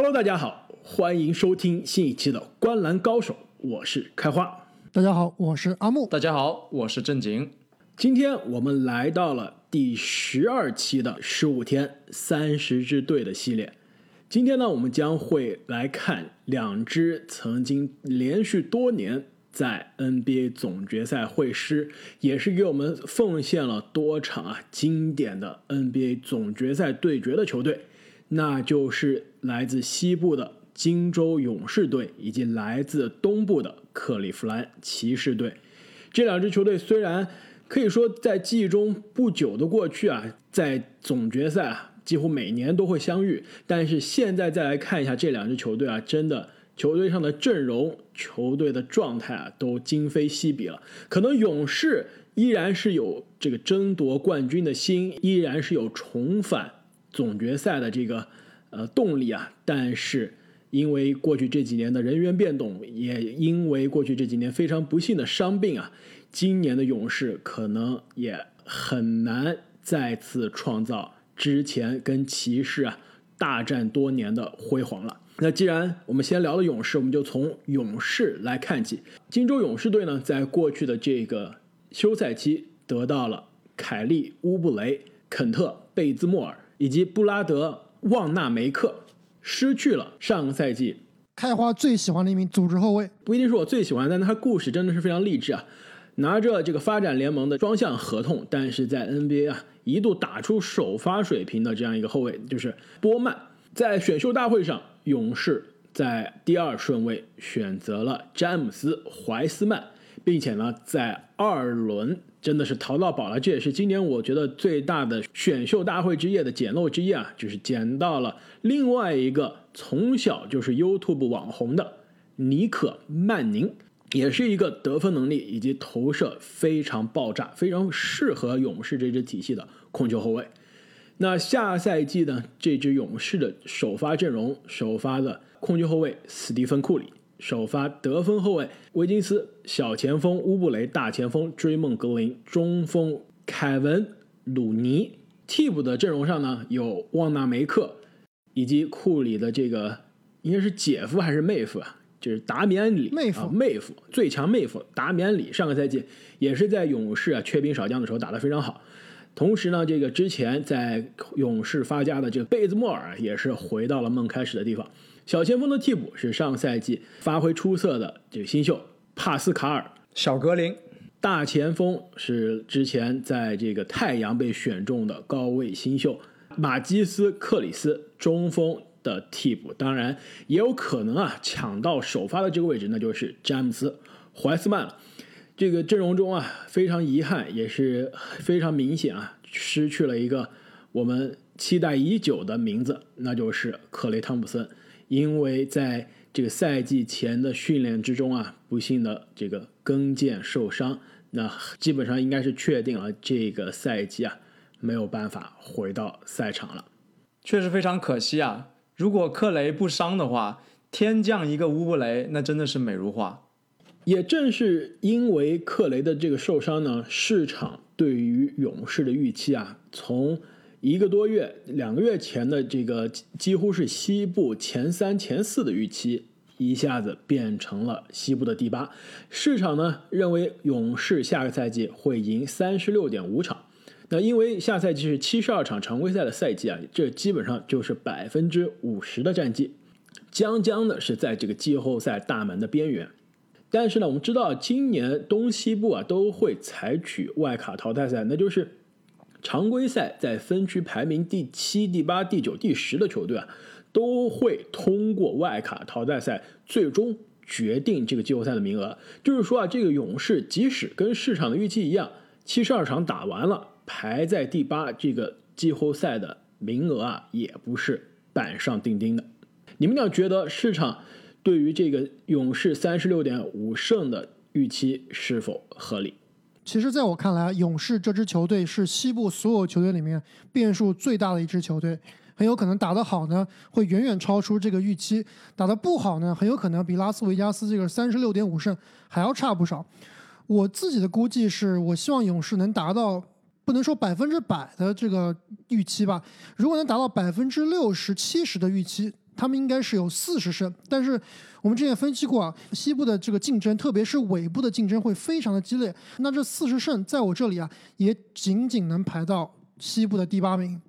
Hello，大家好，欢迎收听新一期的《观篮高手》，我是开花。大家好，我是阿木。大家好，我是正经。今天我们来到了第十二期的十五天三十支队的系列。今天呢，我们将会来看两支曾经连续多年在 NBA 总决赛会师，也是给我们奉献了多场啊经典的 NBA 总决赛对决的球队，那就是来自西部的金州勇士队以及来自东部的克利夫兰骑士队。这两支球队虽然可以说在记忆中不久的过去啊，在总决赛啊。几乎每年都会相遇，但是现在再来看一下这两支球队啊，真的球队上的阵容、球队的状态啊，都今非昔比了。可能勇士依然是有这个争夺冠军的心，依然是有重返总决赛的这个呃动力啊，但是因为过去这几年的人员变动，也因为过去这几年非常不幸的伤病啊，今年的勇士可能也很难再次创造。之前跟骑士啊大战多年的辉煌了。那既然我们先聊了勇士，我们就从勇士来看起。金州勇士队呢，在过去的这个休赛期得到了凯利乌布雷、肯特贝兹莫尔以及布拉德旺纳梅克，失去了上个赛季开花最喜欢的一名组织后卫。不一定是我最喜欢，但他故事真的是非常励志啊！拿着这个发展联盟的双向合同，但是在 NBA 啊。一度打出首发水平的这样一个后卫，就是波曼。在选秀大会上，勇士在第二顺位选择了詹姆斯·怀斯曼，并且呢，在二轮真的是淘到宝了。这也是今年我觉得最大的选秀大会之夜的捡漏之一啊，就是捡到了另外一个从小就是 YouTube 网红的尼可·曼宁。也是一个得分能力以及投射非常爆炸、非常适合勇士这支体系的控球后卫。那下赛季呢？这支勇士的首发阵容：首发的控球后卫斯蒂芬·库里，首发得分后卫维金斯，小前锋乌布雷，大前锋追梦格林，中锋凯文·鲁尼。替补的阵容上呢，有旺纳梅克以及库里的这个应该是姐夫还是妹夫啊？就是达米安里啊，妹夫最强妹夫达米安里，上个赛季也是在勇士啊缺兵少将的时候打得非常好。同时呢，这个之前在勇士发家的这个贝兹莫尔也是回到了梦开始的地方。小前锋的替补是上赛季发挥出色的这个新秀帕斯卡尔小格林，大前锋是之前在这个太阳被选中的高位新秀马基斯克里斯，中锋。的替补当然也有可能啊，抢到首发的这个位置，那就是詹姆斯·怀斯曼了。这个阵容中啊，非常遗憾，也是非常明显啊，失去了一个我们期待已久的名字，那就是克雷·汤普森。因为在这个赛季前的训练之中啊，不幸的这个跟腱受伤，那基本上应该是确定了这个赛季啊没有办法回到赛场了。确实非常可惜啊。如果克雷不伤的话，天降一个乌布雷，那真的是美如画。也正是因为克雷的这个受伤呢，市场对于勇士的预期啊，从一个多月、两个月前的这个几乎是西部前三、前四的预期，一下子变成了西部的第八。市场呢认为勇士下个赛季会赢三十六点五场。那因为下赛季是七十二场常规赛的赛季啊，这基本上就是百分之五十的战绩，将将的是在这个季后赛大门的边缘。但是呢，我们知道今年东西部啊都会采取外卡淘汰赛，那就是常规赛在分区排名第七、第八、第九、第十的球队啊，都会通过外卡淘汰赛最终决定这个季后赛的名额。就是说啊，这个勇士即使跟市场的预期一样，七十二场打完了。排在第八这个季后赛的名额啊，也不是板上钉钉的。你们俩觉得市场对于这个勇士三十六点五胜的预期是否合理？其实，在我看来，勇士这支球队是西部所有球队里面变数最大的一支球队，很有可能打得好呢，会远远超出这个预期；打得不好呢，很有可能比拉斯维加斯这个三十六点五胜还要差不少。我自己的估计是，我希望勇士能达到。不能说百分之百的这个预期吧，如果能达到百分之六十七十的预期，他们应该是有四十胜。但是我们之前分析过啊，西部的这个竞争，特别是尾部的竞争会非常的激烈。那这四十胜在我这里啊，也仅仅能排到西部的第八名。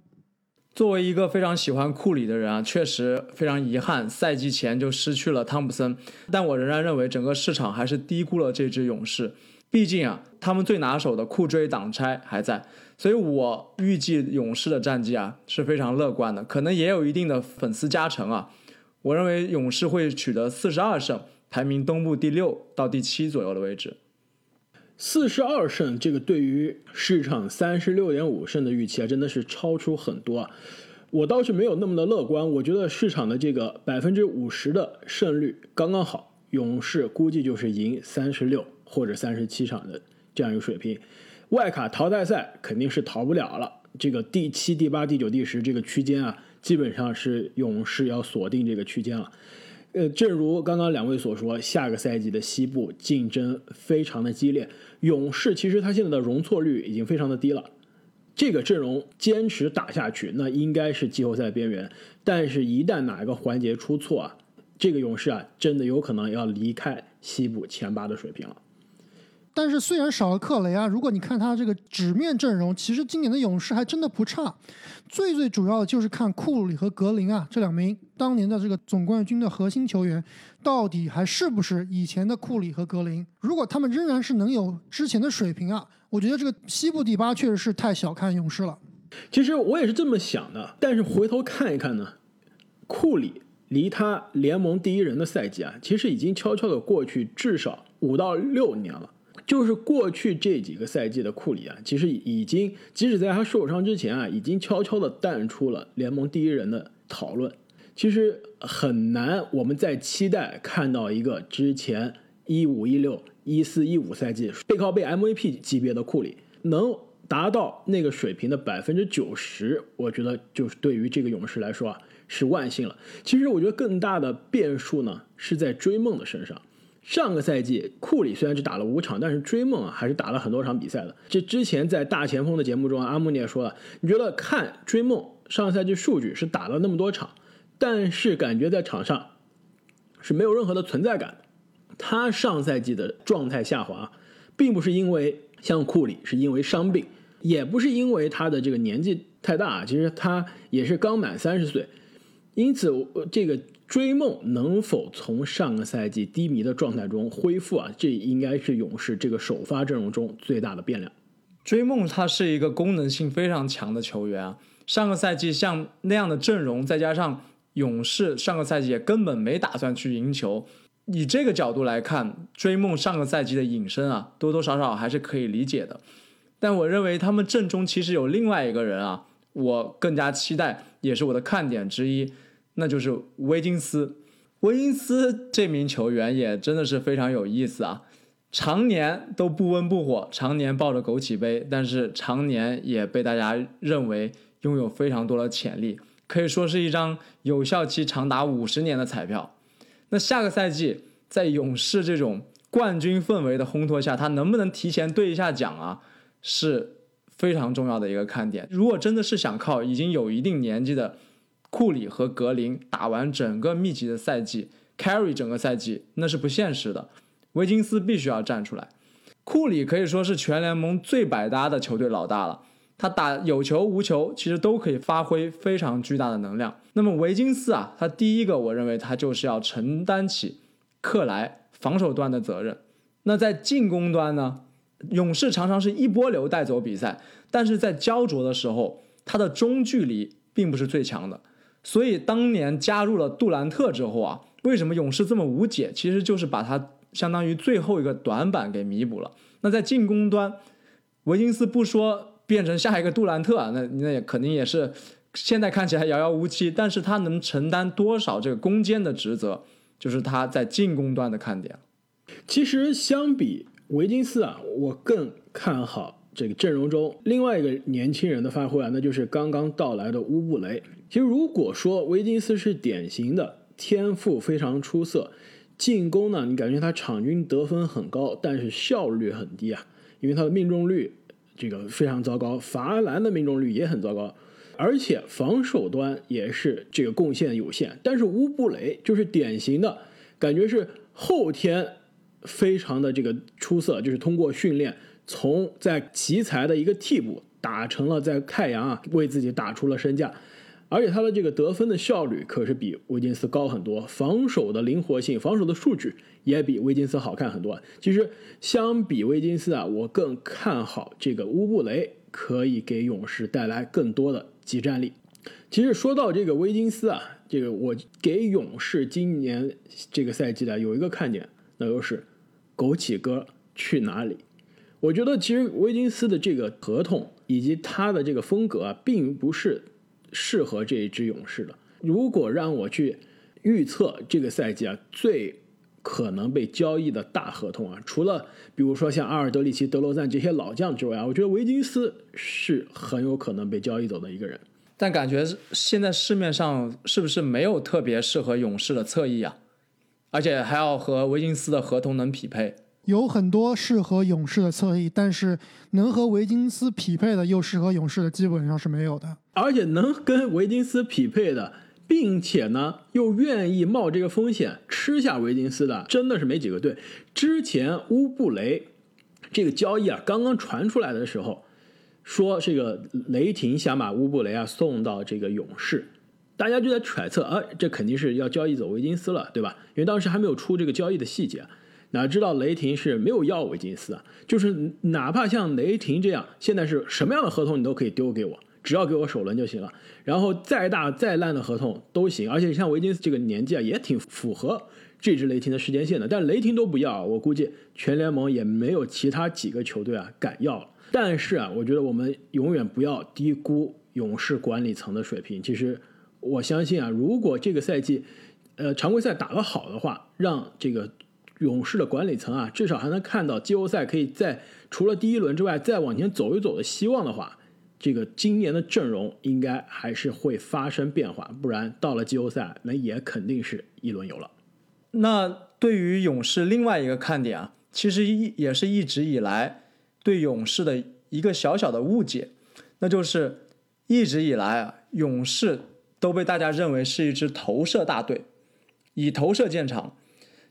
作为一个非常喜欢库里的人啊，确实非常遗憾，赛季前就失去了汤普森。但我仍然认为整个市场还是低估了这支勇士。毕竟啊，他们最拿手的库追挡拆还在，所以我预计勇士的战绩啊是非常乐观的，可能也有一定的粉丝加成啊。我认为勇士会取得四十二胜，排名东部第六到第七左右的位置。四十二胜，这个对于市场三十六点五胜的预期啊，真的是超出很多啊。我倒是没有那么的乐观，我觉得市场的这个百分之五十的胜率刚刚好，勇士估计就是赢三十六或者三十七场的这样一个水平。外卡淘汰赛肯定是逃不了了，这个第七、第八、第九、第十这个区间啊，基本上是勇士要锁定这个区间了。呃，正如刚刚两位所说，下个赛季的西部竞争非常的激烈。勇士其实他现在的容错率已经非常的低了，这个阵容坚持打下去，那应该是季后赛边缘。但是，一旦哪一个环节出错啊，这个勇士啊，真的有可能要离开西部前八的水平了。但是虽然少了克雷啊，如果你看他这个纸面阵容，其实今年的勇士还真的不差。最最主要的就是看库里和格林啊这两名当年的这个总冠军的核心球员，到底还是不是以前的库里和格林？如果他们仍然是能有之前的水平啊，我觉得这个西部第八确实是太小看勇士了。其实我也是这么想的，但是回头看一看呢，库里离他联盟第一人的赛季啊，其实已经悄悄的过去至少五到六年了。就是过去这几个赛季的库里啊，其实已经即使在他受伤之前啊，已经悄悄的淡出了联盟第一人的讨论。其实很难，我们在期待看到一个之前一五一六一四一五赛季背靠背 MVP 级别的库里能达到那个水平的百分之九十，我觉得就是对于这个勇士来说啊是万幸了。其实我觉得更大的变数呢是在追梦的身上。上个赛季，库里虽然只打了五场，但是追梦啊还是打了很多场比赛的。这之前在大前锋的节目中啊，阿木你也说了，你觉得看追梦上赛季数据是打了那么多场，但是感觉在场上是没有任何的存在感。他上赛季的状态下滑，并不是因为像库里是因为伤病，也不是因为他的这个年纪太大，其实他也是刚满三十岁，因此这个。追梦能否从上个赛季低迷的状态中恢复啊？这应该是勇士这个首发阵容中最大的变量。追梦他是一个功能性非常强的球员啊，上个赛季像那样的阵容，再加上勇士上个赛季也根本没打算去赢球，以这个角度来看，追梦上个赛季的隐身啊，多多少少还是可以理解的。但我认为他们阵中其实有另外一个人啊，我更加期待，也是我的看点之一。那就是威金斯，威金斯这名球员也真的是非常有意思啊，常年都不温不火，常年抱着枸杞杯，但是常年也被大家认为拥有非常多的潜力，可以说是一张有效期长达五十年的彩票。那下个赛季在勇士这种冠军氛围的烘托下，他能不能提前兑一下奖啊，是非常重要的一个看点。如果真的是想靠已经有一定年纪的。库里和格林打完整个密集的赛季，carry 整个赛季那是不现实的。维金斯必须要站出来。库里可以说是全联盟最百搭的球队老大了，他打有球无球其实都可以发挥非常巨大的能量。那么维金斯啊，他第一个我认为他就是要承担起克莱防守端的责任。那在进攻端呢，勇士常常是一波流带走比赛，但是在焦灼的时候，他的中距离并不是最强的。所以当年加入了杜兰特之后啊，为什么勇士这么无解？其实就是把他相当于最后一个短板给弥补了。那在进攻端，维金斯不说变成下一个杜兰特啊，那那也肯定也是现在看起来遥遥无期。但是他能承担多少这个攻坚的职责，就是他在进攻端的看点。其实相比维金斯啊，我更看好。这个阵容中另外一个年轻人的发挥啊，那就是刚刚到来的乌布雷。其实如果说维金斯是典型的天赋非常出色，进攻呢，你感觉他场均得分很高，但是效率很低啊，因为他的命中率这个非常糟糕，罚篮的命中率也很糟糕。而且防守端也是这个贡献有限。但是乌布雷就是典型的感觉是后天非常的这个出色，就是通过训练从在奇才的一个替补打成了在太阳啊为自己打出了身价。而且他的这个得分的效率可是比威金斯高很多，防守的灵活性、防守的数据也比威金斯好看很多。其实相比威金斯啊，我更看好这个乌布雷可以给勇士带来更多的集战力。其实说到这个威金斯啊，这个我给勇士今年这个赛季的有一个看点，那就是枸杞哥去哪里？我觉得其实威金斯的这个合同以及他的这个风格啊，并不是。适合这一支勇士的。如果让我去预测这个赛季啊，最可能被交易的大合同啊，除了比如说像阿尔德里奇、德罗赞这些老将之外啊，我觉得维金斯是很有可能被交易走的一个人。但感觉现在市面上是不是没有特别适合勇士的侧翼啊？而且还要和维金斯的合同能匹配。有很多适合勇士的侧翼，但是能和维金斯匹配的又适合勇士的基本上是没有的。而且能跟维金斯匹配的，并且呢又愿意冒这个风险吃下维金斯的，真的是没几个队。之前乌布雷这个交易啊刚刚传出来的时候，说这个雷霆想把乌布雷啊送到这个勇士，大家就在揣测，啊，这肯定是要交易走维金斯了，对吧？因为当时还没有出这个交易的细节。哪知道雷霆是没有要维金斯啊？就是哪怕像雷霆这样，现在是什么样的合同你都可以丢给我，只要给我首轮就行了。然后再大再烂的合同都行，而且像维金斯这个年纪啊，也挺符合这支雷霆的时间线的。但雷霆都不要，我估计全联盟也没有其他几个球队啊敢要。但是啊，我觉得我们永远不要低估勇士管理层的水平。其实我相信啊，如果这个赛季，呃，常规赛打得好的话，让这个。勇士的管理层啊，至少还能看到季后赛可以在除了第一轮之外再往前走一走的希望的话，这个今年的阵容应该还是会发生变化，不然到了季后赛那也肯定是一轮游了。那对于勇士另外一个看点啊，其实一也是一直以来对勇士的一个小小的误解，那就是一直以来啊，勇士都被大家认为是一支投射大队，以投射见长，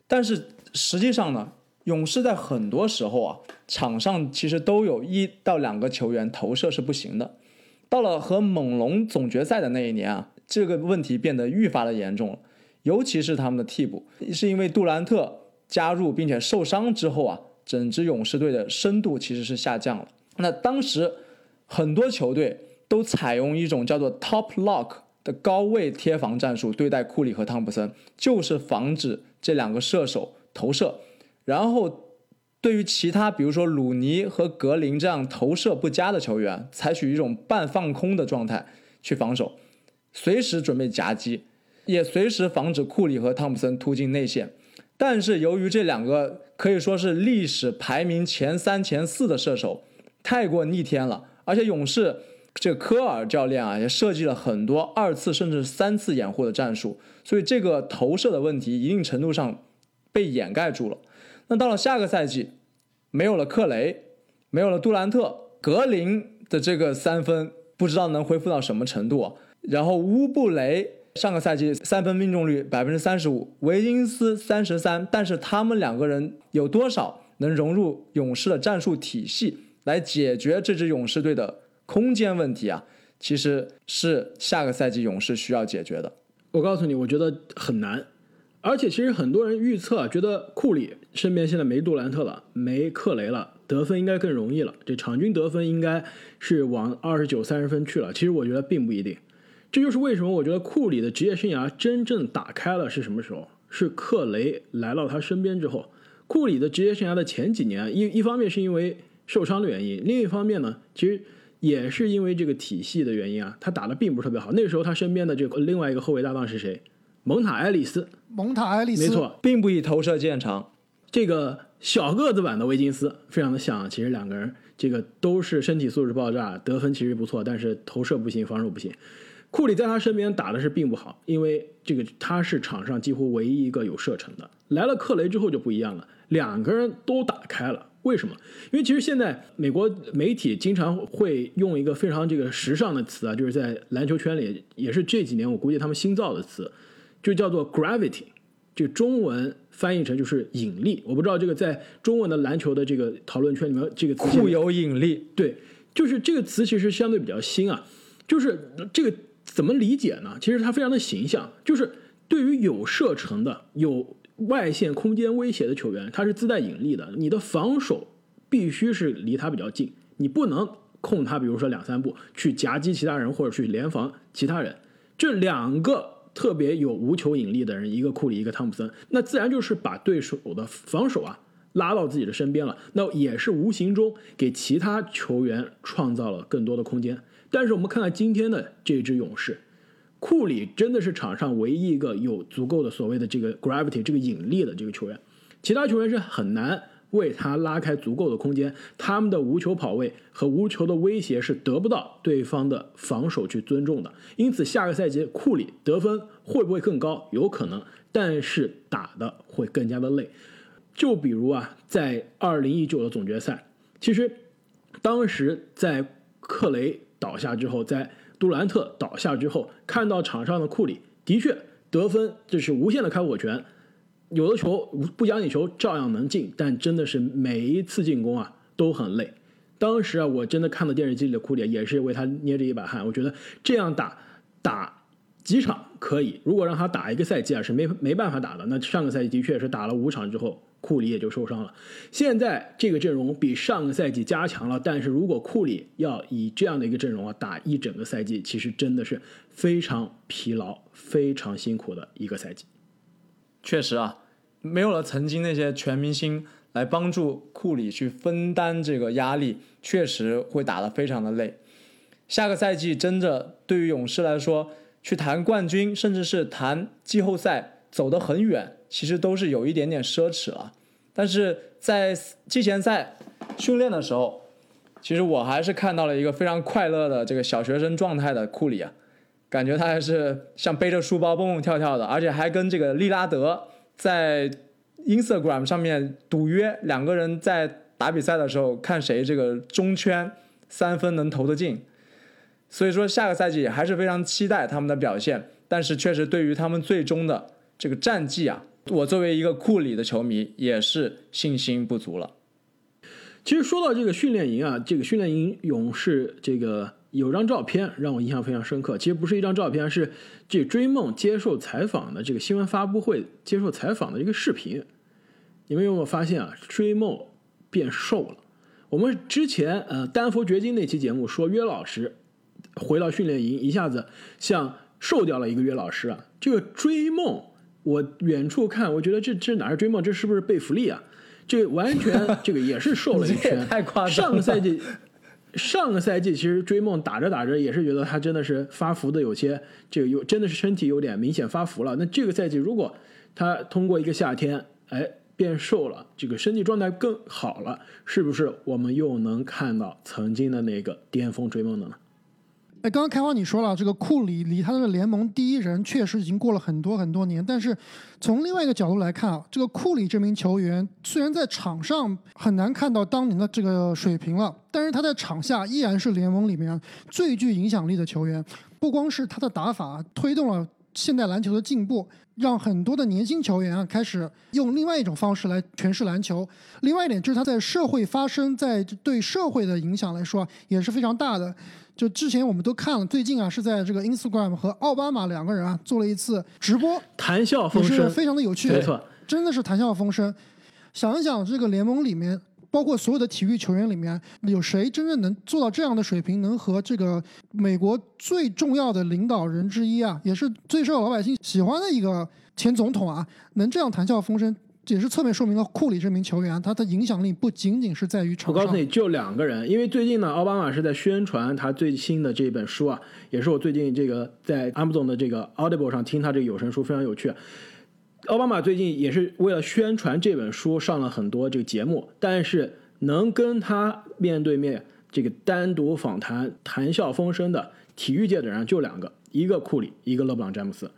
但是。实际上呢，勇士在很多时候啊，场上其实都有一到两个球员投射是不行的。到了和猛龙总决赛的那一年啊，这个问题变得愈发的严重了。尤其是他们的替补，是因为杜兰特加入并且受伤之后啊，整支勇士队的深度其实是下降了。那当时很多球队都采用一种叫做 top lock 的高位贴防战术对待库里和汤普森，就是防止这两个射手。投射，然后对于其他，比如说鲁尼和格林这样投射不佳的球员，采取一种半放空的状态去防守，随时准备夹击，也随时防止库里和汤普森突进内线。但是由于这两个可以说是历史排名前三、前四的射手太过逆天了，而且勇士这科尔教练啊也设计了很多二次甚至三次掩护的战术，所以这个投射的问题一定程度上。被掩盖住了。那到了下个赛季，没有了克雷，没有了杜兰特，格林的这个三分不知道能恢复到什么程度。然后乌布雷上个赛季三分命中率百分之三十五，维金斯三十三，但是他们两个人有多少能融入勇士的战术体系来解决这支勇士队的空间问题啊？其实是下个赛季勇士需要解决的。我告诉你，我觉得很难。而且其实很多人预测觉得库里身边现在没杜兰特了，没克雷了，得分应该更容易了。这场均得分应该是往二十九、三十分去了。其实我觉得并不一定。这就是为什么我觉得库里的职业生涯真正打开了是什么时候？是克雷来到他身边之后。库里的职业生涯的前几年，一一方面是因为受伤的原因，另一方面呢，其实也是因为这个体系的原因啊，他打的并不是特别好。那个时候他身边的这个另外一个后卫搭档是谁？蒙塔·埃里斯，蒙塔·埃里斯，没错，并不以投射见长。这个小个子版的维金斯，非常的像。其实两个人这个都是身体素质爆炸，得分其实不错，但是投射不行，防守不行。库里在他身边打的是并不好，因为这个他是场上几乎唯一一个有射程的。来了克雷之后就不一样了，两个人都打开了。为什么？因为其实现在美国媒体经常会用一个非常这个时尚的词啊，就是在篮球圈里也是这几年我估计他们新造的词，就叫做 gravity，就中文翻译成就是引力。我不知道这个在中文的篮球的这个讨论圈里面，这个词固有引力，对，就是这个词其实相对比较新啊，就是这个怎么理解呢？其实它非常的形象，就是对于有射程的、有外线空间威胁的球员，他是自带引力的。你的防守必须是离他比较近，你不能控他，比如说两三步去夹击其他人或者去联防其他人。这两个特别有无球引力的人，一个库里，一个汤普森，那自然就是把对手的防守啊拉到自己的身边了。那也是无形中给其他球员创造了更多的空间。但是我们看看今天的这支勇士。库里真的是场上唯一一个有足够的所谓的这个 gravity 这个引力的这个球员，其他球员是很难为他拉开足够的空间，他们的无球跑位和无球的威胁是得不到对方的防守去尊重的。因此，下个赛季库里得分会不会更高？有可能，但是打的会更加的累。就比如啊，在二零一九的总决赛，其实当时在克雷倒下之后，在杜兰特倒下之后，看到场上的库里，的确得分这是无限的开火权，有的球不讲理球照样能进，但真的是每一次进攻啊都很累。当时啊，我真的看到电视机里的库里，也是为他捏着一把汗。我觉得这样打打几场可以，如果让他打一个赛季啊，是没没办法打的。那上个赛季的确是打了五场之后。库里也就受伤了，现在这个阵容比上个赛季加强了，但是如果库里要以这样的一个阵容啊打一整个赛季，其实真的是非常疲劳、非常辛苦的一个赛季。确实啊，没有了曾经那些全明星来帮助库里去分担这个压力，确实会打得非常的累。下个赛季真的对于勇士来说，去谈冠军，甚至是谈季后赛，走得很远。其实都是有一点点奢侈了，但是在季前赛训练的时候，其实我还是看到了一个非常快乐的这个小学生状态的库里啊，感觉他还是像背着书包蹦蹦跳跳的，而且还跟这个利拉德在 Instagram 上面赌约，两个人在打比赛的时候看谁这个中圈三分能投得进，所以说下个赛季还是非常期待他们的表现，但是确实对于他们最终的这个战绩啊。我作为一个库里的球迷，也是信心不足了。其实说到这个训练营啊，这个训练营勇士这个有张照片让我印象非常深刻。其实不是一张照片，是这追梦接受采访的这个新闻发布会接受采访的一个视频。你们有没有发现啊？追梦变瘦了。我们之前呃丹佛掘金那期节目说约老师回到训练营一下子像瘦掉了一个约老师啊。这个追梦。我远处看，我觉得这这哪是追梦，这是不是贝弗利啊？这完全这个也是瘦了一圈。太夸张了。上个赛季，上个赛季其实追梦打着打着也是觉得他真的是发福的有些这个有真的是身体有点明显发福了。那这个赛季如果他通过一个夏天，哎变瘦了，这个身体状态更好了，是不是我们又能看到曾经的那个巅峰追梦的呢？哎，刚刚开花你说了，这个库里离他的联盟第一人确实已经过了很多很多年，但是从另外一个角度来看啊，这个库里这名球员虽然在场上很难看到当年的这个水平了，但是他在场下依然是联盟里面最具影响力的球员。不光是他的打法推动了现代篮球的进步，让很多的年轻球员啊开始用另外一种方式来诠释篮球。另外一点就是他在社会发生，在对社会的影响来说也是非常大的。就之前我们都看了，最近啊是在这个 Instagram 和奥巴马两个人啊做了一次直播，谈笑风生，非常的有趣，没错，真的是谈笑风生。想一想，这个联盟里面，包括所有的体育球员里面，有谁真正能做到这样的水平，能和这个美国最重要的领导人之一啊，也是最受老百姓喜欢的一个前总统啊，能这样谈笑风生？也是侧面说明了库里这名球员他的影响力不仅仅是在于场上。我告诉你就两个人，因为最近呢，奥巴马是在宣传他最新的这本书啊，也是我最近这个在 Amazon 的这个 Audible 上听他这个有声书，非常有趣。奥巴马最近也是为了宣传这本书上了很多这个节目，但是能跟他面对面这个单独访谈、谈笑风生的体育界的人就两个，一个库里，一个勒布朗詹姆斯，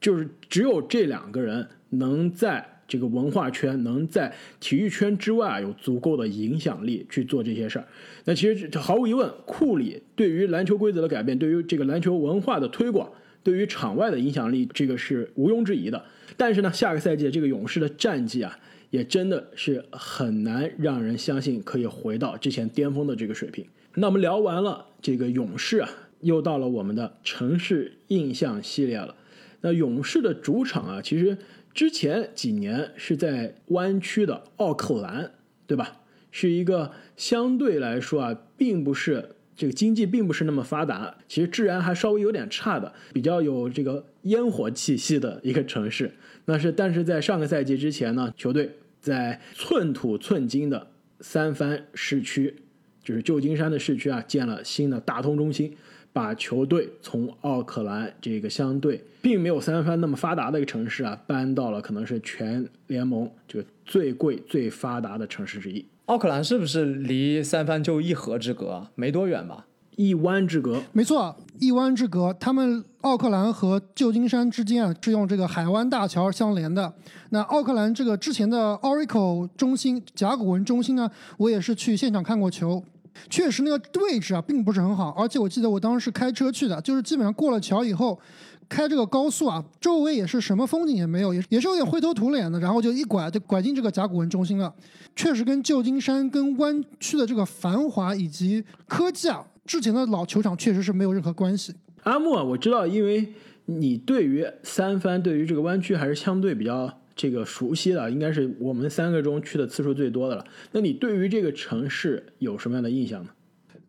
就是只有这两个人能在。这个文化圈能在体育圈之外啊有足够的影响力去做这些事儿。那其实毫无疑问，库里对于篮球规则的改变，对于这个篮球文化的推广，对于场外的影响力，这个是毋庸置疑的。但是呢，下个赛季这个勇士的战绩啊，也真的是很难让人相信可以回到之前巅峰的这个水平。那我们聊完了这个勇士啊，又到了我们的城市印象系列了。那勇士的主场啊，其实之前几年是在湾区的奥克兰，对吧？是一个相对来说啊，并不是这个经济并不是那么发达，其实治安还稍微有点差的，比较有这个烟火气息的一个城市。那是，但是在上个赛季之前呢，球队在寸土寸金的三藩市区，就是旧金山的市区啊，建了新的大通中心。把球队从奥克兰这个相对并没有三藩那么发达的一个城市啊，搬到了可能是全联盟这个最贵、最发达的城市之一。奥克兰是不是离三藩就一河之隔啊？没多远吧？一湾之隔。没错，一湾之隔。他们奥克兰和旧金山之间啊，是用这个海湾大桥相连的。那奥克兰这个之前的 Oracle 中心、甲骨文中心呢，我也是去现场看过球。确实，那个位置啊，并不是很好，而且我记得我当时是开车去的，就是基本上过了桥以后，开这个高速啊，周围也是什么风景也没有，也也是有点灰头土脸的，然后就一拐就拐进这个甲骨文中心了。确实，跟旧金山跟湾区的这个繁华以及科技啊，之前的老球场确实是没有任何关系。阿木啊，我知道，因为你对于三藩，对于这个湾区还是相对比较。这个熟悉的应该是我们三个中去的次数最多的了。那你对于这个城市有什么样的印象呢？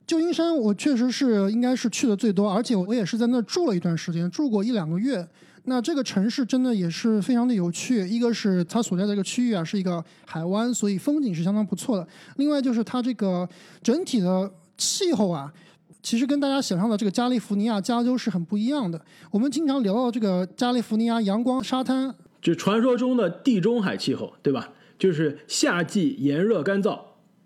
旧金山我确实是应该是去的最多，而且我也是在那住了一段时间，住过一两个月。那这个城市真的也是非常的有趣。一个是它所在的这个区域啊是一个海湾，所以风景是相当不错的。另外就是它这个整体的气候啊，其实跟大家想象的这个加利福尼亚、加州是很不一样的。我们经常聊到这个加利福尼亚阳光、沙滩。就传说中的地中海气候，对吧？就是夏季炎热干燥，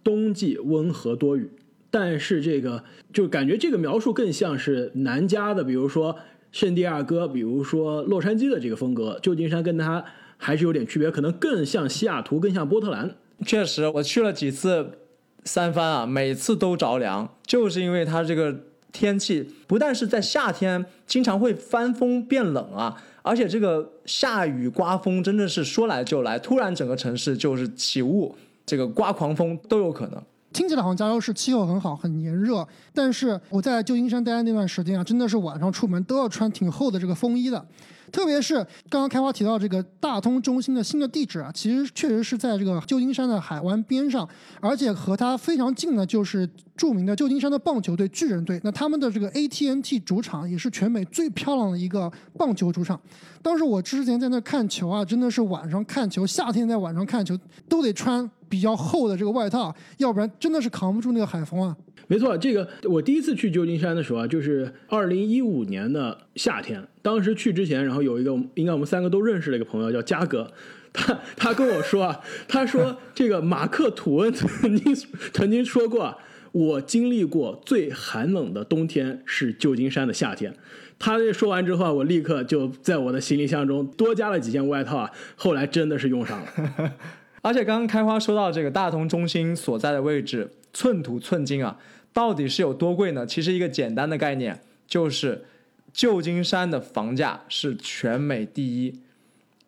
冬季温和多雨。但是这个就感觉这个描述更像是南加的，比如说圣地亚哥，比如说洛杉矶的这个风格。旧金山跟它还是有点区别，可能更像西雅图，更像波特兰。确实，我去了几次三藩啊，每次都着凉，就是因为它这个天气不但是在夏天经常会翻风变冷啊。而且这个下雨刮风真的是说来就来，突然整个城市就是起雾，这个刮狂风都有可能。听起来好像加州是气候很好，很炎热，但是我在旧金山待的那段时间啊，真的是晚上出门都要穿挺厚的这个风衣的。特别是刚刚开花提到这个大通中心的新的地址啊，其实确实是在这个旧金山的海湾边上，而且和它非常近的就是著名的旧金山的棒球队巨人队。那他们的这个 AT&T 主场也是全美最漂亮的一个棒球主场。当时我之前在那看球啊，真的是晚上看球，夏天在晚上看球都得穿比较厚的这个外套，要不然真的是扛不住那个海风啊。没错，这个我第一次去旧金山的时候啊，就是二零一五年的夏天。当时去之前，然后有一个应该我们三个都认识的一个朋友叫嘉哥，他他跟我说啊，他说 这个马克吐温曾经 曾经说过啊，我经历过最寒冷的冬天是旧金山的夏天。他这说完之后，我立刻就在我的行李箱中多加了几件外套啊。后来真的是用上了。而且刚刚开花说到这个大同中心所在的位置，寸土寸金啊。到底是有多贵呢？其实一个简单的概念就是，旧金山的房价是全美第一。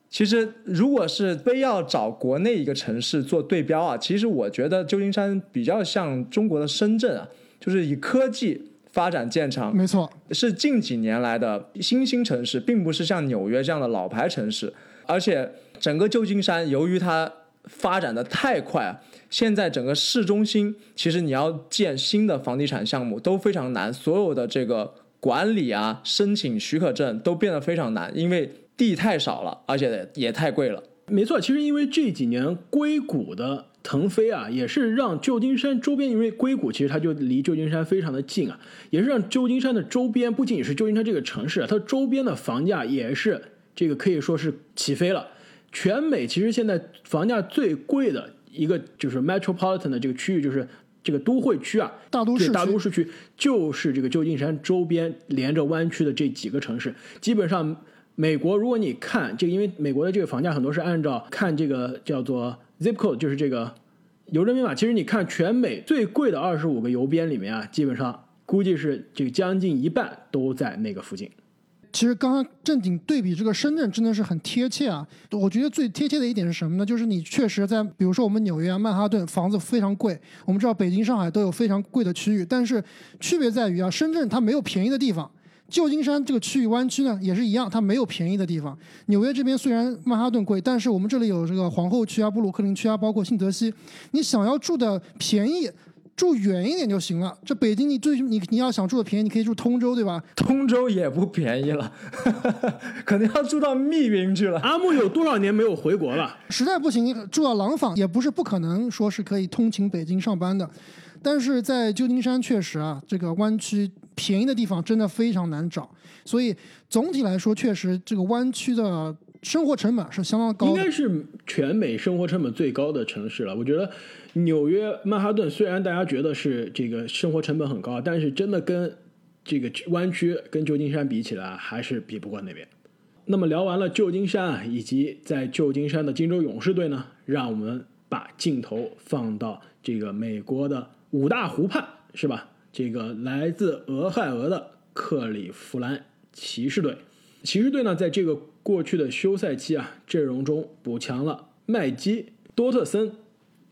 其实如果是非要找国内一个城市做对标啊，其实我觉得旧金山比较像中国的深圳啊，就是以科技发展见长。没错，是近几年来的新兴城市，并不是像纽约这样的老牌城市。而且整个旧金山由于它发展的太快啊。现在整个市中心，其实你要建新的房地产项目都非常难，所有的这个管理啊、申请许可证都变得非常难，因为地太少了，而且也太贵了。没错，其实因为这几年硅谷的腾飞啊，也是让旧金山周边，因为硅谷其实它就离旧金山非常的近啊，也是让旧金山的周边不仅仅是旧金山这个城市，它周边的房价也是这个可以说是起飞了。全美其实现在房价最贵的。一个就是 metropolitan 的这个区域，就是这个都会区啊，大都市大都市区，就是这个旧金山周边连着湾区的这几个城市，基本上美国，如果你看这个，因为美国的这个房价很多是按照看这个叫做 zip code，就是这个邮政编码。其实你看全美最贵的二十五个邮编里面啊，基本上估计是这个将近一半都在那个附近。其实刚刚正经对比这个深圳真的是很贴切啊！我觉得最贴切的一点是什么呢？就是你确实在，比如说我们纽约啊、曼哈顿房子非常贵，我们知道北京、上海都有非常贵的区域，但是区别在于啊，深圳它没有便宜的地方，旧金山这个区域湾区呢也是一样，它没有便宜的地方。纽约这边虽然曼哈顿贵，但是我们这里有这个皇后区啊、布鲁克林区啊，包括新泽西，你想要住的便宜。住远一点就行了。这北京，你最你你要想住的便宜，你可以住通州，对吧？通州也不便宜了，可能要住到密云去了。阿木有多少年没有回国了？实在不行，住到廊坊也不是不可能说是可以通勤北京上班的。但是在旧金山，确实啊，这个湾区便宜的地方真的非常难找。所以总体来说，确实这个湾区的生活成本是相当高。应该是全美生活成本最高的城市了。我觉得。纽约曼哈顿虽然大家觉得是这个生活成本很高，但是真的跟这个湾区跟旧金山比起来，还是比不过那边。那么聊完了旧金山啊，以及在旧金山的金州勇士队呢，让我们把镜头放到这个美国的五大湖畔，是吧？这个来自俄亥俄的克利夫兰骑士队。骑士队呢，在这个过去的休赛期啊，阵容中补强了麦基多特森。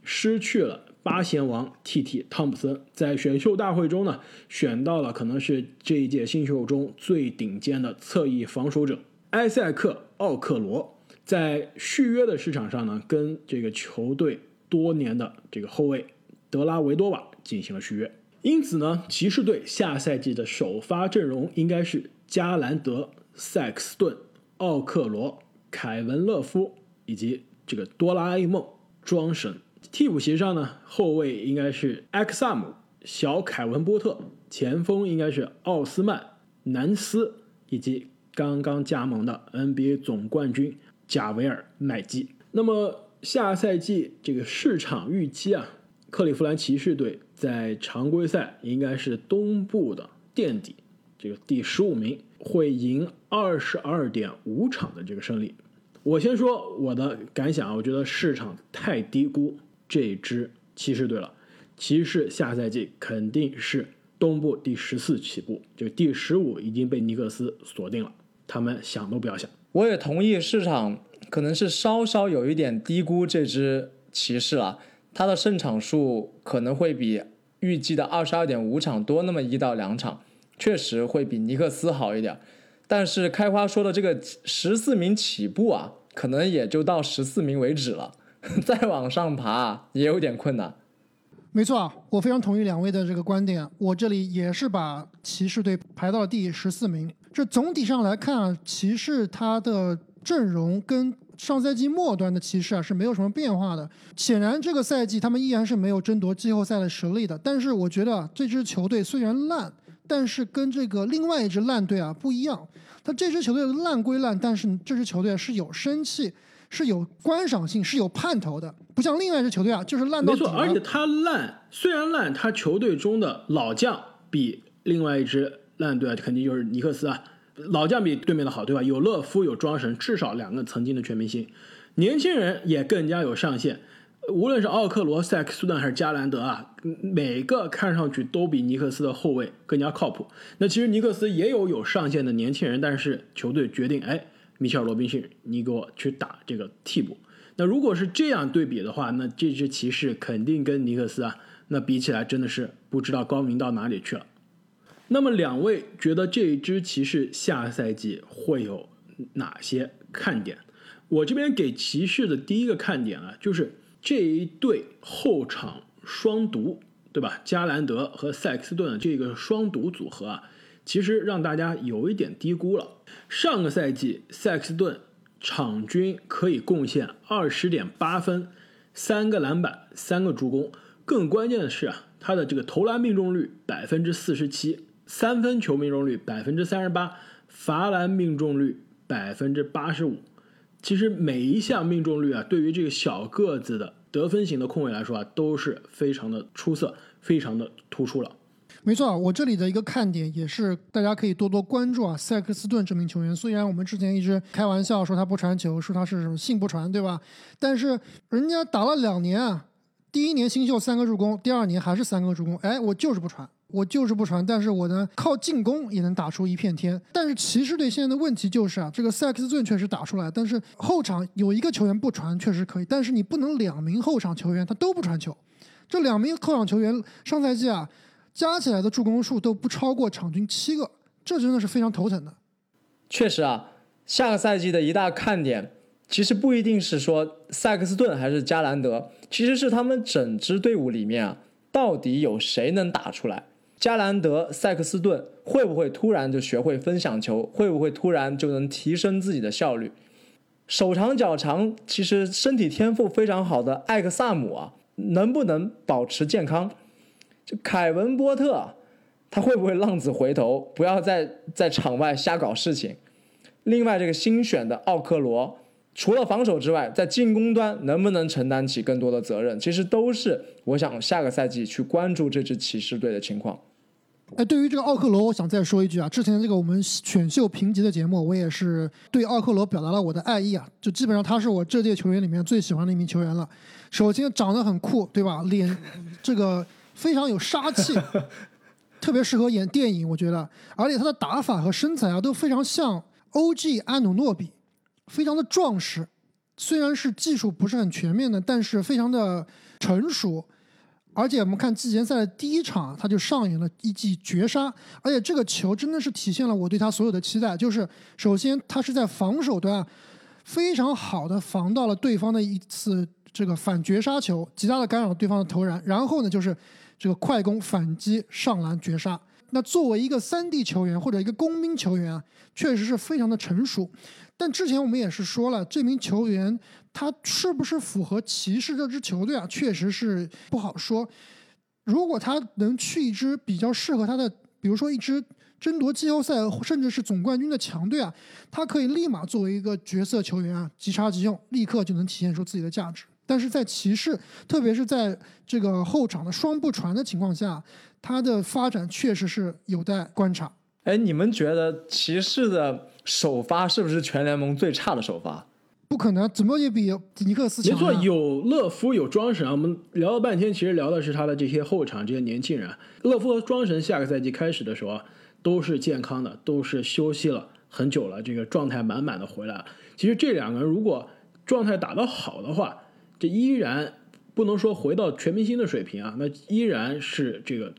失去了八贤王 T.T. 汤普森，在选秀大会中呢，选到了可能是这一届新秀中最顶尖的侧翼防守者埃塞克奥克罗，在续约的市场上呢，跟这个球队多年的这个后卫德拉维多瓦进行了续约。因此呢，骑士队下赛季的首发阵容应该是加兰德、塞克斯顿、奥克罗、凯文勒夫以及这个多啦 A 梦庄神。替补席上呢，后卫应该是埃克萨姆、小凯文波特，前锋应该是奥斯曼、南斯以及刚刚加盟的 NBA 总冠军贾维尔麦基。那么下赛季这个市场预期啊，克利夫兰骑士队在常规赛应该是东部的垫底，这个第十五名，会赢二十二点五场的这个胜利。我先说我的感想啊，我觉得市场太低估。这支骑士队了，骑士下赛季肯定是东部第十四起步，就第十五已经被尼克斯锁定了，他们想都不要想。我也同意，市场可能是稍稍有一点低估这支骑士了，他的胜场数可能会比预计的二十二点五场多那么一到两场，确实会比尼克斯好一点。但是开花说的这个十四名起步啊，可能也就到十四名为止了。再往上爬也有点困难。没错啊，我非常同意两位的这个观点。我这里也是把骑士队排到了第十四名。这总体上来看啊，骑士他的阵容跟上赛季末端的骑士啊是没有什么变化的。显然这个赛季他们依然是没有争夺季后赛的实力的。但是我觉得这支球队虽然烂，但是跟这个另外一支烂队啊不一样。他这支球队烂归烂，但是这支球队是有生气。是有观赏性，是有盼头的，不像另外一支球队啊，就是烂到没错，而且他烂，虽然烂，他球队中的老将比另外一支烂队啊，肯定就是尼克斯啊，老将比对面的好，对吧？有勒夫，有庄神，至少两个曾经的全明星，年轻人也更加有上限。无论是奥克罗、塞克斯顿还是加兰德啊，每个看上去都比尼克斯的后卫更加靠谱。那其实尼克斯也有有上限的年轻人，但是球队决定，哎。米切尔·罗宾逊，你给我去打这个替补。那如果是这样对比的话，那这支骑士肯定跟尼克斯啊，那比起来真的是不知道高明到哪里去了。那么两位觉得这支骑士下赛季会有哪些看点？我这边给骑士的第一个看点啊，就是这一对后场双毒，对吧？加兰德和塞克斯顿这个双毒组合啊。其实让大家有一点低估了。上个赛季，塞克斯顿场均可以贡献二十点八分、三个篮板、三个助攻。更关键的是啊，他的这个投篮命中率百分之四十七，三分球命中率百分之三十八，罚篮命中率百分之八十五。其实每一项命中率啊，对于这个小个子的得分型的控卫来说啊，都是非常的出色，非常的突出了。没错，我这里的一个看点也是大家可以多多关注啊，塞克斯顿这名球员。虽然我们之前一直开玩笑说他不传球，说他是什么性不传，对吧？但是人家打了两年啊，第一年新秀三个助攻，第二年还是三个助攻。哎，我就是不传，我就是不传，但是我呢靠进攻也能打出一片天。但是骑士队现在的问题就是啊，这个塞克斯顿确实打出来，但是后场有一个球员不传确实可以，但是你不能两名后场球员他都不传球。这两名后场球员上赛季啊，加起来的助攻数都不超过场均七个，这真的是非常头疼的。确实啊，下个赛季的一大看点，其实不一定是说塞克斯顿还是加兰德，其实是他们整支队伍里面啊，到底有谁能打出来？加兰德、塞克斯顿会不会突然就学会分享球？会不会突然就能提升自己的效率？手长脚长，其实身体天赋非常好的艾克萨姆啊。能不能保持健康？就凯文波特，他会不会浪子回头，不要再在场外瞎搞事情？另外，这个新选的奥克罗，除了防守之外，在进攻端能不能承担起更多的责任？其实都是我想下个赛季去关注这支骑士队的情况。哎，对于这个奥克罗，我想再说一句啊，之前这个我们选秀评级的节目，我也是对奥克罗表达了我的爱意啊，就基本上他是我这届球员里面最喜欢的一名球员了。首先长得很酷，对吧？脸这个非常有杀气，特别适合演电影，我觉得。而且他的打法和身材啊都非常像 O.G. 安努诺比，非常的壮实。虽然是技术不是很全面的，但是非常的成熟。而且我们看季前赛的第一场，他就上演了一记绝杀。而且这个球真的是体现了我对他所有的期待，就是首先他是在防守端非常好的防到了对方的一次。这个反绝杀球极大的干扰了对方的投篮，然后呢就是这个快攻反击上篮绝杀。那作为一个三 D 球员或者一个工兵球员啊，确实是非常的成熟。但之前我们也是说了，这名球员他是不是符合骑士这支球队啊，确实是不好说。如果他能去一支比较适合他的，比如说一支争夺季后赛甚至是总冠军的强队啊，他可以立马作为一个角色球员啊，即插即用，立刻就能体现出自己的价值。但是在骑士，特别是在这个后场的双不传的情况下，他的发展确实是有待观察。哎，你们觉得骑士的首发是不是全联盟最差的首发？不可能，怎么也比尼克斯强。没错，有勒夫，有庄神啊。我们聊了半天，其实聊的是他的这些后场这些年轻人。勒夫和庄神下个赛季开始的时候啊，都是健康的，都是休息了很久了，这个状态满满的回来了。其实这两个人如果状态打得好的话，这依然不能说回到全明星的水平啊，那依然是这个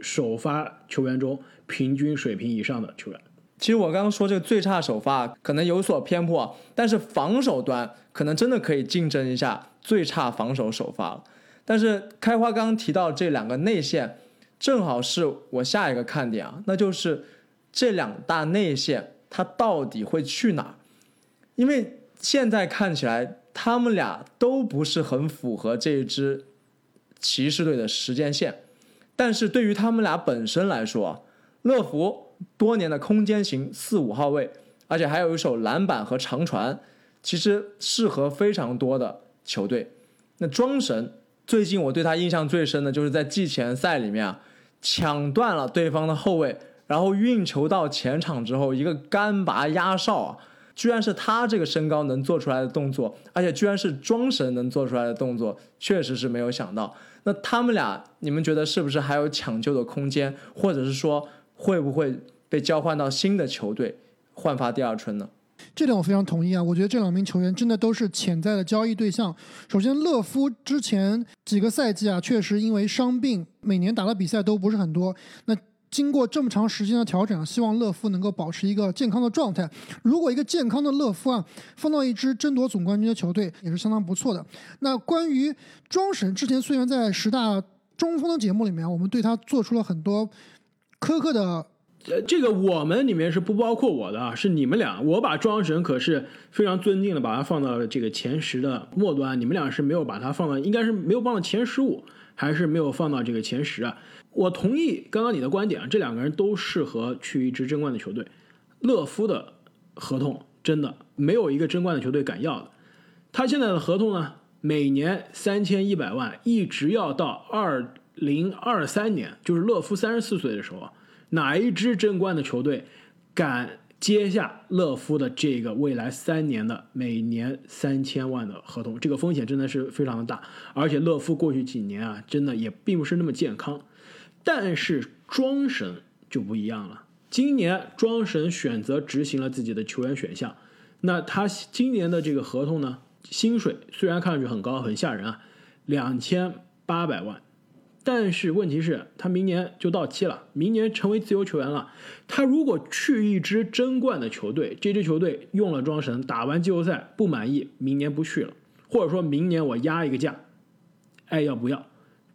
首发球员中平均水平以上的球员。其实我刚刚说这个最差首发可能有所偏颇，但是防守端可能真的可以竞争一下最差防守首发了。但是开花刚刚提到这两个内线，正好是我下一个看点啊，那就是这两大内线他到底会去哪？因为现在看起来。他们俩都不是很符合这支骑士队的时间线，但是对于他们俩本身来说，乐福多年的空间型四五号位，而且还有一手篮板和长传，其实适合非常多的球队。那庄神最近我对他印象最深的就是在季前赛里面啊，抢断了对方的后卫，然后运球到前场之后一个干拔压哨啊。居然是他这个身高能做出来的动作，而且居然是庄神能做出来的动作，确实是没有想到。那他们俩，你们觉得是不是还有抢救的空间，或者是说会不会被交换到新的球队焕发第二春呢？这点我非常同意啊！我觉得这两名球员真的都是潜在的交易对象。首先，勒夫之前几个赛季啊，确实因为伤病，每年打的比赛都不是很多。那经过这么长时间的调整，希望勒夫能够保持一个健康的状态。如果一个健康的勒夫啊，放到一支争夺总冠军的球队，也是相当不错的。那关于庄神，之前虽然在十大中锋的节目里面，我们对他做出了很多苛刻的，呃，这个我们里面是不包括我的啊，是你们俩。我把庄神可是非常尊敬的，把他放到了这个前十的末端。你们俩是没有把他放到，应该是没有放到前十五，还是没有放到这个前十啊？我同意刚刚你的观点啊，这两个人都适合去一支争冠的球队。勒夫的合同真的没有一个争冠的球队敢要的。他现在的合同呢，每年三千一百万，一直要到二零二三年，就是勒夫三十四岁的时候，哪一支争冠的球队敢接下勒夫的这个未来三年的每年三千万的合同？这个风险真的是非常的大，而且勒夫过去几年啊，真的也并不是那么健康。但是庄神就不一样了，今年庄神选择执行了自己的球员选项，那他今年的这个合同呢，薪水虽然看上去很高很吓人啊，两千八百万。但是问题是，他明年就到期了，明年成为自由球员了。他如果去一支争冠的球队，这支球队用了庄神，打完季后赛不满意，明年不去了，或者说明年我压一个价，爱要不要，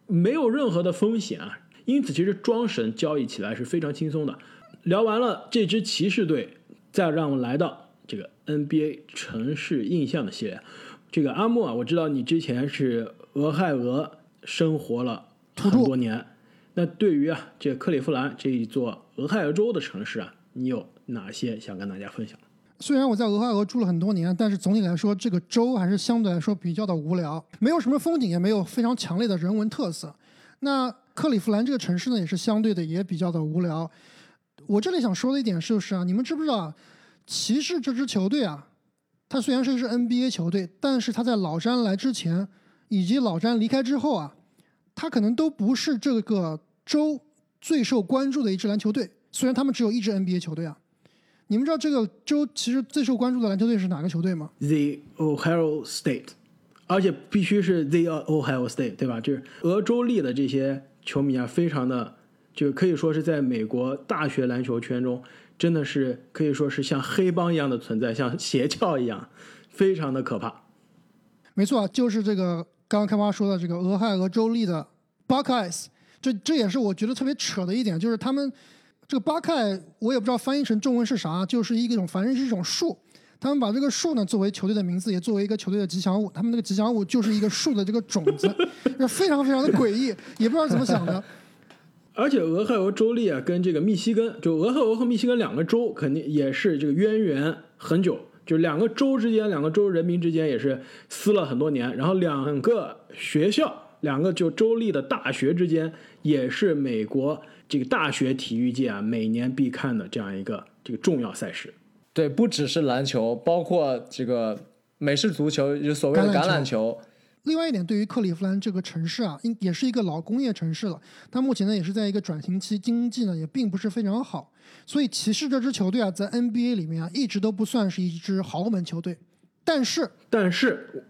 没有任何的风险啊。因此，其实庄神交易起来是非常轻松的。聊完了这支骑士队，再让我们来到这个 NBA 城市印象的系列。这个阿木啊，我知道你之前是俄亥俄生活了。很多年，那对于啊，这克利夫兰这一座俄亥俄州的城市啊，你有哪些想跟大家分享？虽然我在俄亥俄住了很多年，但是总体来说，这个州还是相对来说比较的无聊，没有什么风景，也没有非常强烈的人文特色。那克利夫兰这个城市呢，也是相对的也比较的无聊。我这里想说的一点就是啊，你们知不知道，骑士这支球队啊，它虽然是一支 NBA 球队，但是它在老詹来之前，以及老詹离开之后啊。他可能都不是这个州最受关注的一支篮球队，虽然他们只有一支 NBA 球队啊。你们知道这个州其实最受关注的篮球队是哪个球队吗？The Ohio State，而且必须是 The Ohio State，对吧？就是俄州立的这些球迷啊，非常的就可以说是在美国大学篮球圈中，真的是可以说是像黑帮一样的存在，像邪教一样，非常的可怕。没错，就是这个。刚刚开发说的这个俄亥俄州立的 Buckeyes，这这也是我觉得特别扯的一点，就是他们这个 Buckeye 我也不知道翻译成中文是啥，就是一种反正是一种树，他们把这个树呢作为球队的名字，也作为一个球队的吉祥物，他们那个吉祥物就是一个树的这个种子，非常非常的诡异，也不知道怎么想的。而且俄亥俄州立啊，跟这个密西根，就俄亥俄和密西根两个州肯定也是这个渊源很久。就两个州之间，两个州人民之间也是撕了很多年，然后两个学校，两个就州立的大学之间，也是美国这个大学体育界啊每年必看的这样一个这个重要赛事。对，不只是篮球，包括这个美式足球，就所谓的橄榄球。另外一点，对于克利夫兰这个城市啊，应也是一个老工业城市了。它目前呢也是在一个转型期，经济呢也并不是非常好。所以骑士这支球队啊，在 NBA 里面啊，一直都不算是一支豪门球队。但是，但是，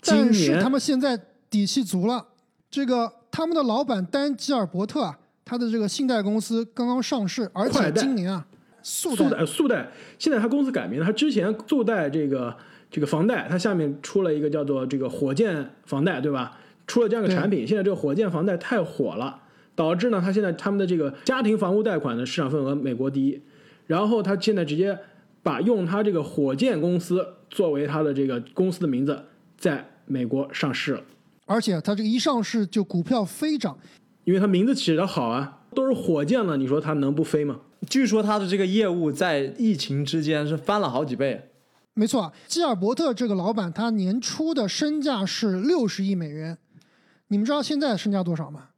但是他们现在底气足了。这个他们的老板丹吉尔伯特啊，他的这个信贷公司刚刚上市，而且今年啊，速贷速贷，现在他公司改名了，他之前速贷这个。这个房贷，它下面出了一个叫做这个火箭房贷，对吧？出了这样的产品，现在这个火箭房贷太火了，导致呢，它现在他们的这个家庭房屋贷款的市场份额美国第一。然后他现在直接把用他这个火箭公司作为他的这个公司的名字，在美国上市了。而且他这个一上市就股票飞涨，因为他名字起得好啊，都是火箭了，你说它能不飞吗？据说他的这个业务在疫情之间是翻了好几倍。没错，基尔伯特这个老板，他年初的身价是六十亿美元。你们知道现在身价多少吗？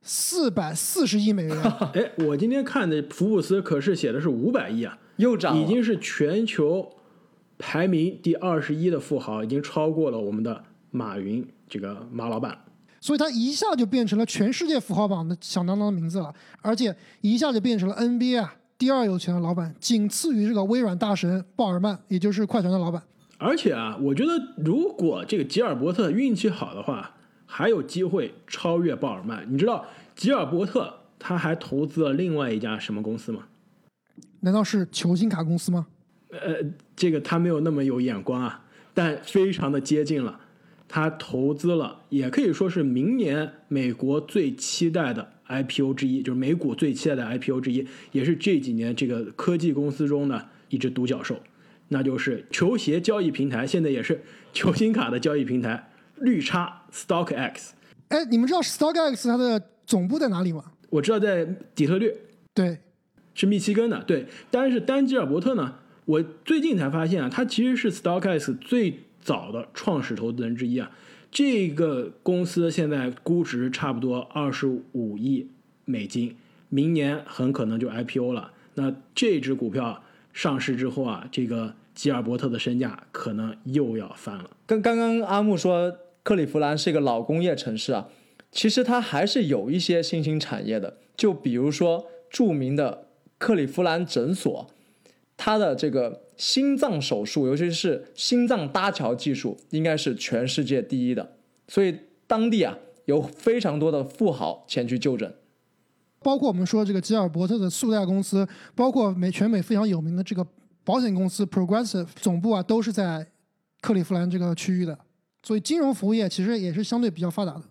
四百四十亿美元。哎，我今天看的福布斯可是写的是五百亿啊，又涨，已经是全球排名第二十一的富豪，已经超过了我们的马云这个马老板。所以他一下就变成了全世界富豪榜的响当当的名字了，而且一下就变成了 NBA 啊。第二有钱的老板，仅次于这个微软大神鲍尔曼，也就是快船的老板。而且啊，我觉得如果这个吉尔伯特运气好的话，还有机会超越鲍尔曼。你知道吉尔伯特他还投资了另外一家什么公司吗？难道是球星卡公司吗？呃，这个他没有那么有眼光啊，但非常的接近了。他投资了，也可以说是明年美国最期待的。IPO 之一就是美股最期待的 IPO 之一，也是这几年这个科技公司中的一只独角兽，那就是球鞋交易平台，现在也是球星卡的交易平台绿叉 StockX。哎，你们知道 StockX 它的总部在哪里吗？我知道在底特律，对，是密西根的，对。但是丹吉尔伯特呢，我最近才发现啊，他其实是 StockX 最早的创始投资人之一啊。这个公司现在估值差不多二十五亿美金，明年很可能就 IPO 了。那这只股票上市之后啊，这个吉尔伯特的身价可能又要翻了。跟刚刚阿木说克利夫兰是一个老工业城市啊，其实它还是有一些新兴产业的，就比如说著名的克利夫兰诊所，它的这个心脏手术，尤其是心脏搭桥技术，应该是全世界第一的，所以当地啊有非常多的富豪前去就诊。包括我们说这个吉尔伯特的塑料公司，包括美全美非常有名的这个保险公司 Progressive 总部啊，都是在克利夫兰这个区域的，所以金融服务业其实也是相对比较发达的。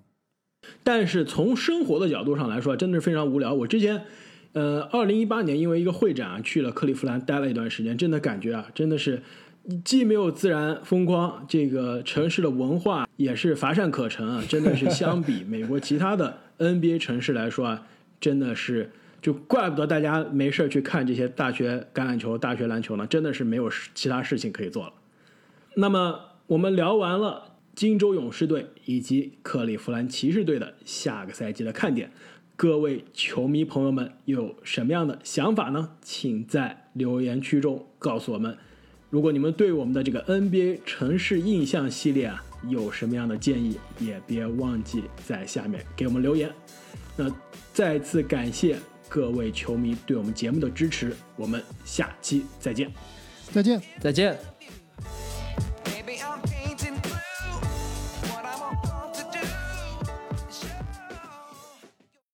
但是从生活的角度上来说，真的是非常无聊。我之前，呃，二零一八年因为一个会展啊，去了克利夫兰待了一段时间，真的感觉啊，真的是既没有自然风光，这个城市的文化也是乏善可陈啊，真的是 相比美国其他的 NBA 城市来说啊，真的是就怪不得大家没事儿去看这些大学橄榄球、大学篮球呢，真的是没有事其他事情可以做了。那么我们聊完了金州勇士队以及克利夫兰骑士队的下个赛季的看点，各位球迷朋友们有什么样的想法呢？请在留言区中告诉我们。如果你们对我们的这个 NBA 城市印象系列啊有什么样的建议，也别忘记在下面给我们留言。那再次感谢各位球迷对我们节目的支持，我们下期再见。再见。再见。